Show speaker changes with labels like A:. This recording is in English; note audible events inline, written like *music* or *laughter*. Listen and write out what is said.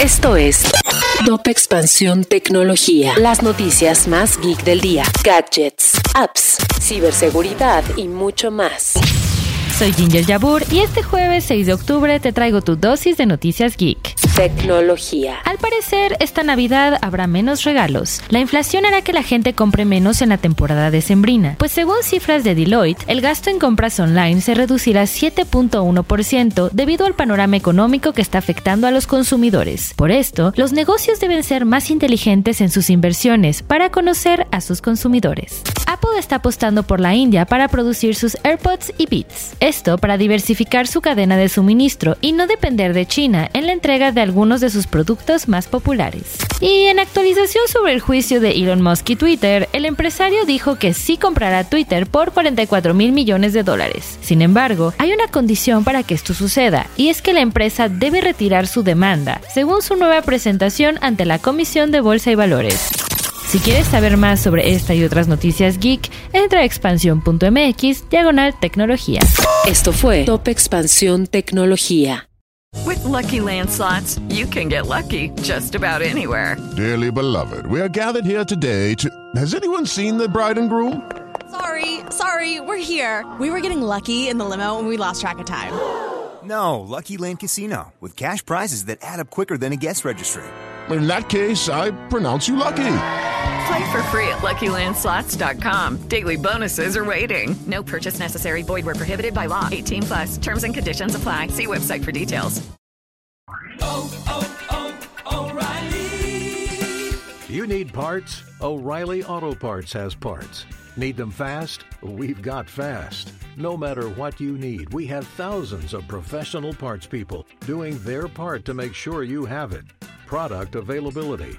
A: Esto es Top Expansión Tecnología. Las noticias más geek del día. Gadgets, apps, ciberseguridad y mucho más.
B: Soy Ginger Yabur y este jueves 6 de octubre te traigo tu dosis de noticias geek.
A: Tecnología.
B: Al parecer, esta Navidad habrá menos regalos. La inflación hará que la gente compre menos en la temporada decembrina, pues según cifras de Deloitte, el gasto en compras online se reducirá 7.1% debido al panorama económico que está afectando a los consumidores. Por esto, los negocios deben ser más inteligentes en sus inversiones para conocer a sus consumidores. Apple está apostando por la India para producir sus AirPods y Beats. Esto para diversificar su cadena de suministro y no depender de China en la entrega de algunos de sus productos más populares. Y en actualización sobre el juicio de Elon Musk y Twitter, el empresario dijo que sí comprará Twitter por 44 mil millones de dólares. Sin embargo, hay una condición para que esto suceda, y es que la empresa debe retirar su demanda, según su nueva presentación ante la Comisión de Bolsa y Valores. Si quieres saber más sobre esta y otras noticias geek, entra a expansión.mx diagonal tecnología.
A: Esto fue Top Expansión Tecnología.
C: With LuckyLand slots, you can get lucky just about anywhere.
D: Dearly beloved, we are gathered here today to. Has anyone seen the bride and groom?
E: Sorry, sorry, we're here. We were getting lucky in the limo and we lost track of time. *gasps*
F: No, LuckyLand Casino, with cash prizes that add up quicker than a guest registry.
D: In that case, I pronounce you lucky.
C: Play for free at LuckyLandSlots.com. Daily bonuses are waiting. No purchase necessary. Void where prohibited by law. 18 plus. Terms and conditions apply. See website for details. Oh, oh, oh, O'Reilly.
G: You need parts? O'Reilly Auto Parts has parts. Need them fast? We've got fast. No matter what you need, we have thousands of professional parts people doing their part to make sure you have it. Product availability.